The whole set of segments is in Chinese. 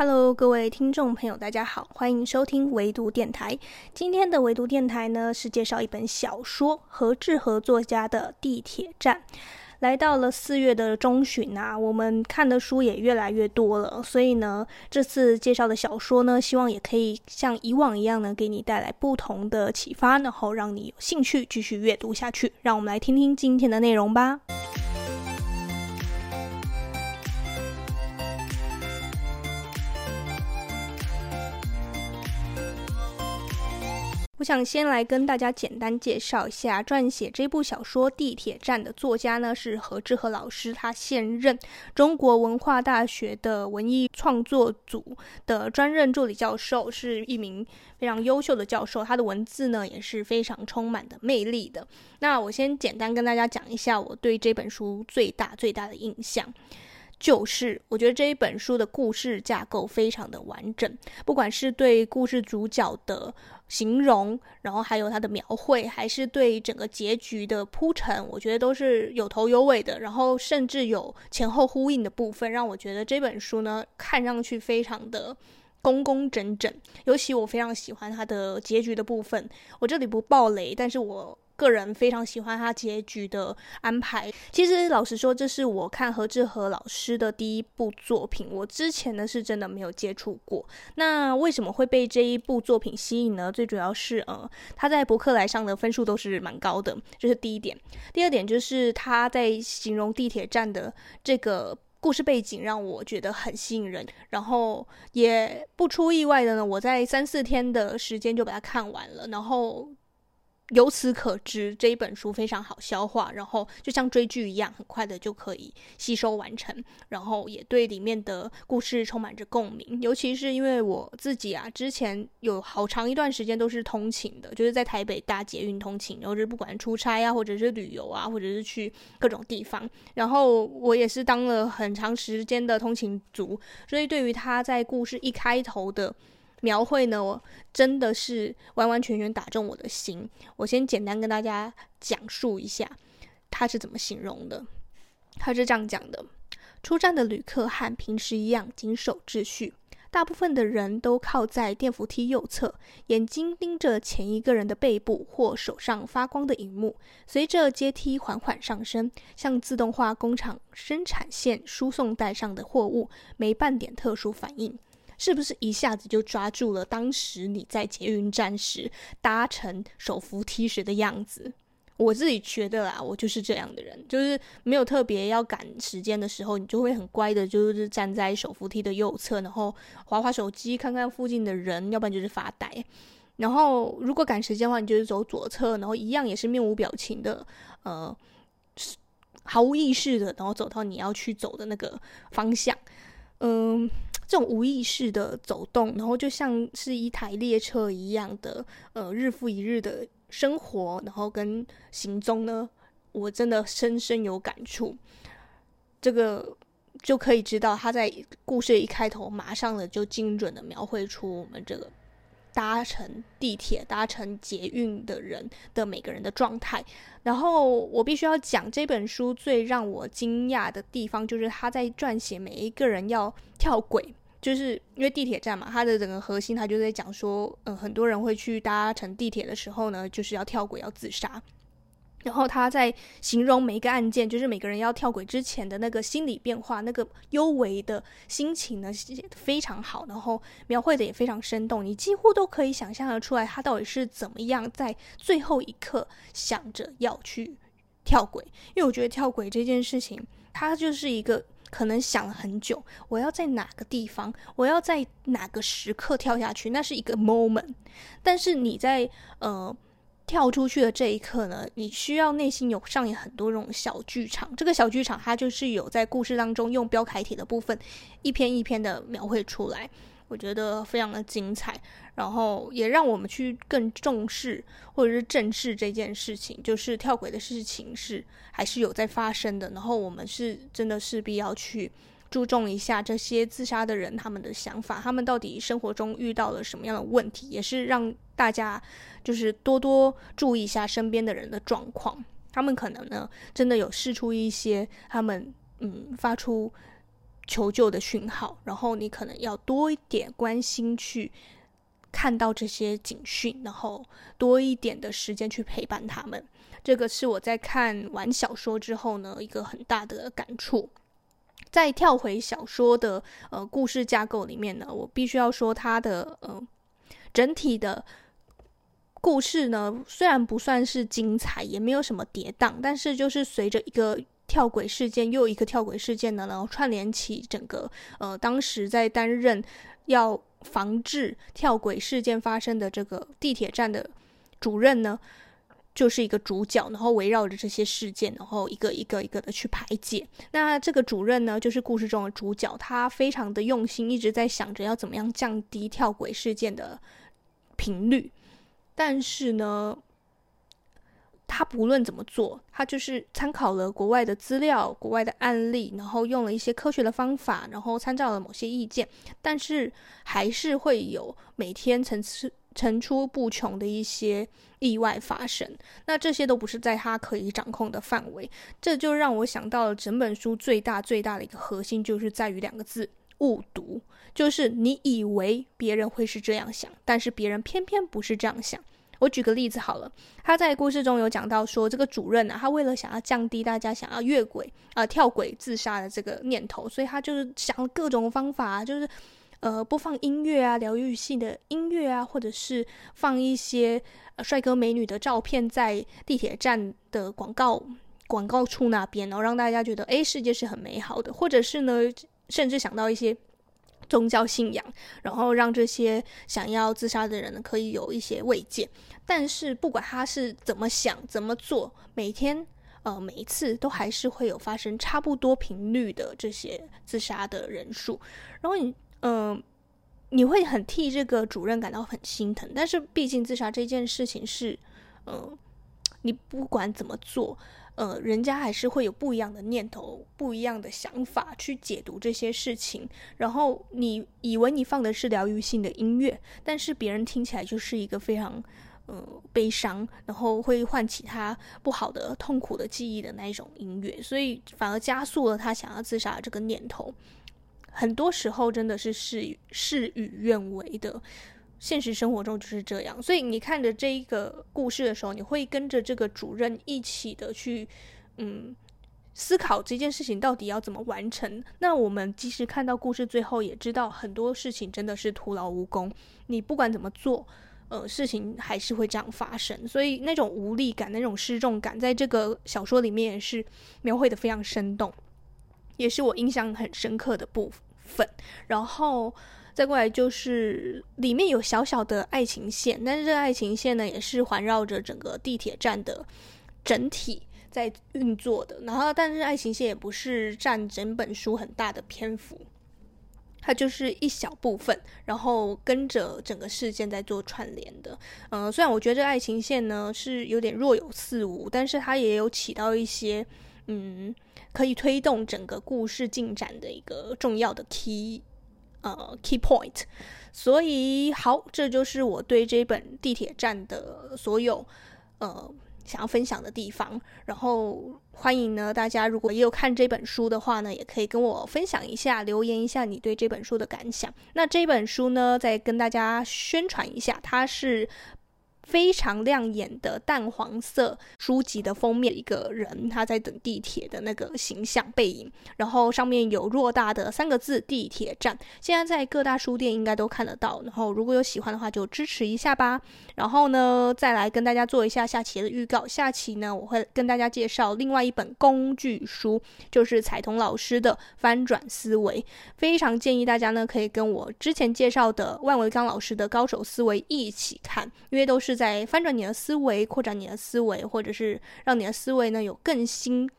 Hello，各位听众朋友，大家好，欢迎收听唯读电台。今天的唯读电台呢，是介绍一本小说，何志和作家的《地铁站》。来到了四月的中旬啊，我们看的书也越来越多了，所以呢，这次介绍的小说呢，希望也可以像以往一样呢，给你带来不同的启发，然后让你有兴趣继续阅读下去。让我们来听听今天的内容吧。我想先来跟大家简单介绍一下，撰写这部小说《地铁站》的作家呢，是何志和老师，他现任中国文化大学的文艺创作组的专任助理教授，是一名非常优秀的教授。他的文字呢，也是非常充满的魅力的。那我先简单跟大家讲一下我对这本书最大最大的印象。就是我觉得这一本书的故事架构非常的完整，不管是对故事主角的形容，然后还有它的描绘，还是对整个结局的铺陈，我觉得都是有头有尾的，然后甚至有前后呼应的部分，让我觉得这本书呢，看上去非常的工工整整。尤其我非常喜欢它的结局的部分，我这里不爆雷，但是我。个人非常喜欢他结局的安排。其实老实说，这是我看何志和老师的第一部作品。我之前呢是真的没有接触过。那为什么会被这一部作品吸引呢？最主要是呃，他在博客来上的分数都是蛮高的，这是第一点。第二点就是他在形容地铁站的这个故事背景，让我觉得很吸引人。然后也不出意外的呢，我在三四天的时间就把它看完了。然后。由此可知，这一本书非常好消化，然后就像追剧一样，很快的就可以吸收完成，然后也对里面的故事充满着共鸣。尤其是因为我自己啊，之前有好长一段时间都是通勤的，就是在台北搭捷运通勤，然后是不管出差啊，或者是旅游啊，或者是去各种地方，然后我也是当了很长时间的通勤族，所以对于他在故事一开头的。描绘呢，我真的是完完全全打中我的心。我先简单跟大家讲述一下他是怎么形容的。他是这样讲的：出站的旅客和平时一样谨守秩序，大部分的人都靠在电扶梯右侧，眼睛盯着前一个人的背部或手上发光的荧幕。随着阶梯缓缓上升，像自动化工厂生产线输送带上的货物，没半点特殊反应。是不是一下子就抓住了当时你在捷运站时搭乘手扶梯时的样子？我自己觉得啦，我就是这样的人，就是没有特别要赶时间的时候，你就会很乖的，就是站在手扶梯的右侧，然后滑滑手机，看看附近的人，要不然就是发呆。然后如果赶时间的话，你就是走左侧，然后一样也是面无表情的，呃，毫无意识的，然后走到你要去走的那个方向，嗯、这种无意识的走动，然后就像是一台列车一样的，呃，日复一日的生活，然后跟行踪呢，我真的深深有感触。这个就可以知道，他在故事一开头，马上的就精准的描绘出我们这个搭乘地铁、搭乘捷运的人的每个人的状态。然后我必须要讲这本书最让我惊讶的地方，就是他在撰写每一个人要跳轨。就是因为地铁站嘛，它的整个核心，它就在讲说，嗯，很多人会去搭乘地铁的时候呢，就是要跳轨要自杀。然后他在形容每一个案件，就是每个人要跳轨之前的那个心理变化，那个幽微的心情呢，写得非常好，然后描绘的也非常生动，你几乎都可以想象得出来，他到底是怎么样在最后一刻想着要去跳轨。因为我觉得跳轨这件事情，它就是一个。可能想了很久，我要在哪个地方，我要在哪个时刻跳下去，那是一个 moment。但是你在呃跳出去的这一刻呢，你需要内心有上演很多这种小剧场。这个小剧场它就是有在故事当中用标楷体的部分一篇一篇的描绘出来。我觉得非常的精彩，然后也让我们去更重视或者是正视这件事情，就是跳轨的事情是还是有在发生的。然后我们是真的势必要去注重一下这些自杀的人他们的想法，他们到底生活中遇到了什么样的问题，也是让大家就是多多注意一下身边的人的状况。他们可能呢真的有试出一些他们嗯发出。求救的讯号，然后你可能要多一点关心去看到这些警讯，然后多一点的时间去陪伴他们。这个是我在看完小说之后呢，一个很大的感触。在跳回小说的呃故事架构里面呢，我必须要说它的呃整体的故事呢，虽然不算是精彩，也没有什么跌宕，但是就是随着一个跳轨事件又一个跳轨事件呢，然后串联起整个呃当时在担任要防治跳轨事件发生的这个地铁站的主任呢。就是一个主角，然后围绕着这些事件，然后一个一个一个的去排解。那这个主任呢，就是故事中的主角，他非常的用心，一直在想着要怎么样降低跳轨事件的频率。但是呢，他不论怎么做，他就是参考了国外的资料、国外的案例，然后用了一些科学的方法，然后参照了某些意见，但是还是会有每天层次。层出不穷的一些意外发生，那这些都不是在他可以掌控的范围，这就让我想到了整本书最大最大的一个核心，就是在于两个字：误读。就是你以为别人会是这样想，但是别人偏偏不是这样想。我举个例子好了，他在故事中有讲到说，这个主任呢、啊，他为了想要降低大家想要越轨啊、跳轨自杀的这个念头，所以他就是想各种方法，就是。呃，播放音乐啊，疗愈性的音乐啊，或者是放一些呃帅哥美女的照片在地铁站的广告广告处那边，然后让大家觉得，诶，世界是很美好的。或者是呢，甚至想到一些宗教信仰，然后让这些想要自杀的人呢，可以有一些慰藉。但是不管他是怎么想、怎么做，每天呃每一次都还是会有发生差不多频率的这些自杀的人数，然后你。嗯、呃，你会很替这个主任感到很心疼，但是毕竟自杀这件事情是，呃，你不管怎么做，呃，人家还是会有不一样的念头、不一样的想法去解读这些事情。然后你以为你放的是疗愈性的音乐，但是别人听起来就是一个非常呃悲伤，然后会唤起他不好的、痛苦的记忆的那一种音乐，所以反而加速了他想要自杀的这个念头。很多时候真的是事事与愿违的，现实生活中就是这样。所以你看着这一个故事的时候，你会跟着这个主任一起的去，嗯，思考这件事情到底要怎么完成。那我们即使看到故事最后，也知道很多事情真的是徒劳无功。你不管怎么做，呃，事情还是会这样发生。所以那种无力感、那种失重感，在这个小说里面也是描绘的非常生动，也是我印象很深刻的部分。粉，然后再过来就是里面有小小的爱情线，但是这个爱情线呢，也是环绕着整个地铁站的整体在运作的。然后，但是爱情线也不是占整本书很大的篇幅，它就是一小部分，然后跟着整个事件在做串联的。嗯、虽然我觉得这爱情线呢是有点若有似无，但是它也有起到一些嗯。可以推动整个故事进展的一个重要的 key，呃，key point。所以，好，这就是我对这本地铁站的所有呃想要分享的地方。然后，欢迎呢大家如果也有看这本书的话呢，也可以跟我分享一下，留言一下你对这本书的感想。那这本书呢，再跟大家宣传一下，它是。非常亮眼的淡黄色书籍的封面，一个人他在等地铁的那个形象背影，然后上面有偌大的三个字“地铁站”。现在在各大书店应该都看得到。然后如果有喜欢的话，就支持一下吧。然后呢，再来跟大家做一下下期的预告。下期呢，我会跟大家介绍另外一本工具书，就是彩彤老师的《翻转思维》。非常建议大家呢，可以跟我之前介绍的万维钢老师的《高手思维》一起看，因为都是。在翻转你的思维，扩展你的思维，或者是让你的思维呢有更新、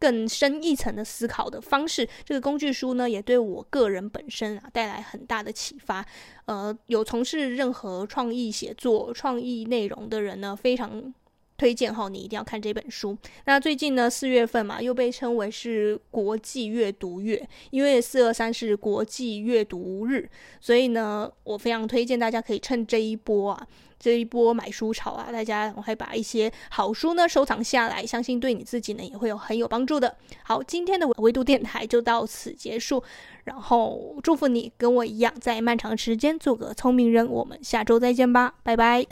更深一层的思考的方式。这个工具书呢，也对我个人本身啊带来很大的启发。呃，有从事任何创意写作、创意内容的人呢，非常推荐哈，你一定要看这本书。那最近呢，四月份嘛，又被称为是国际阅读月，因为四二三是国际阅读日，所以呢，我非常推荐大家可以趁这一波啊。这一波买书潮啊，大家我会把一些好书呢收藏下来，相信对你自己呢也会有很有帮助的。好，今天的微读电台就到此结束，然后祝福你跟我一样，在漫长时间做个聪明人。我们下周再见吧，拜拜。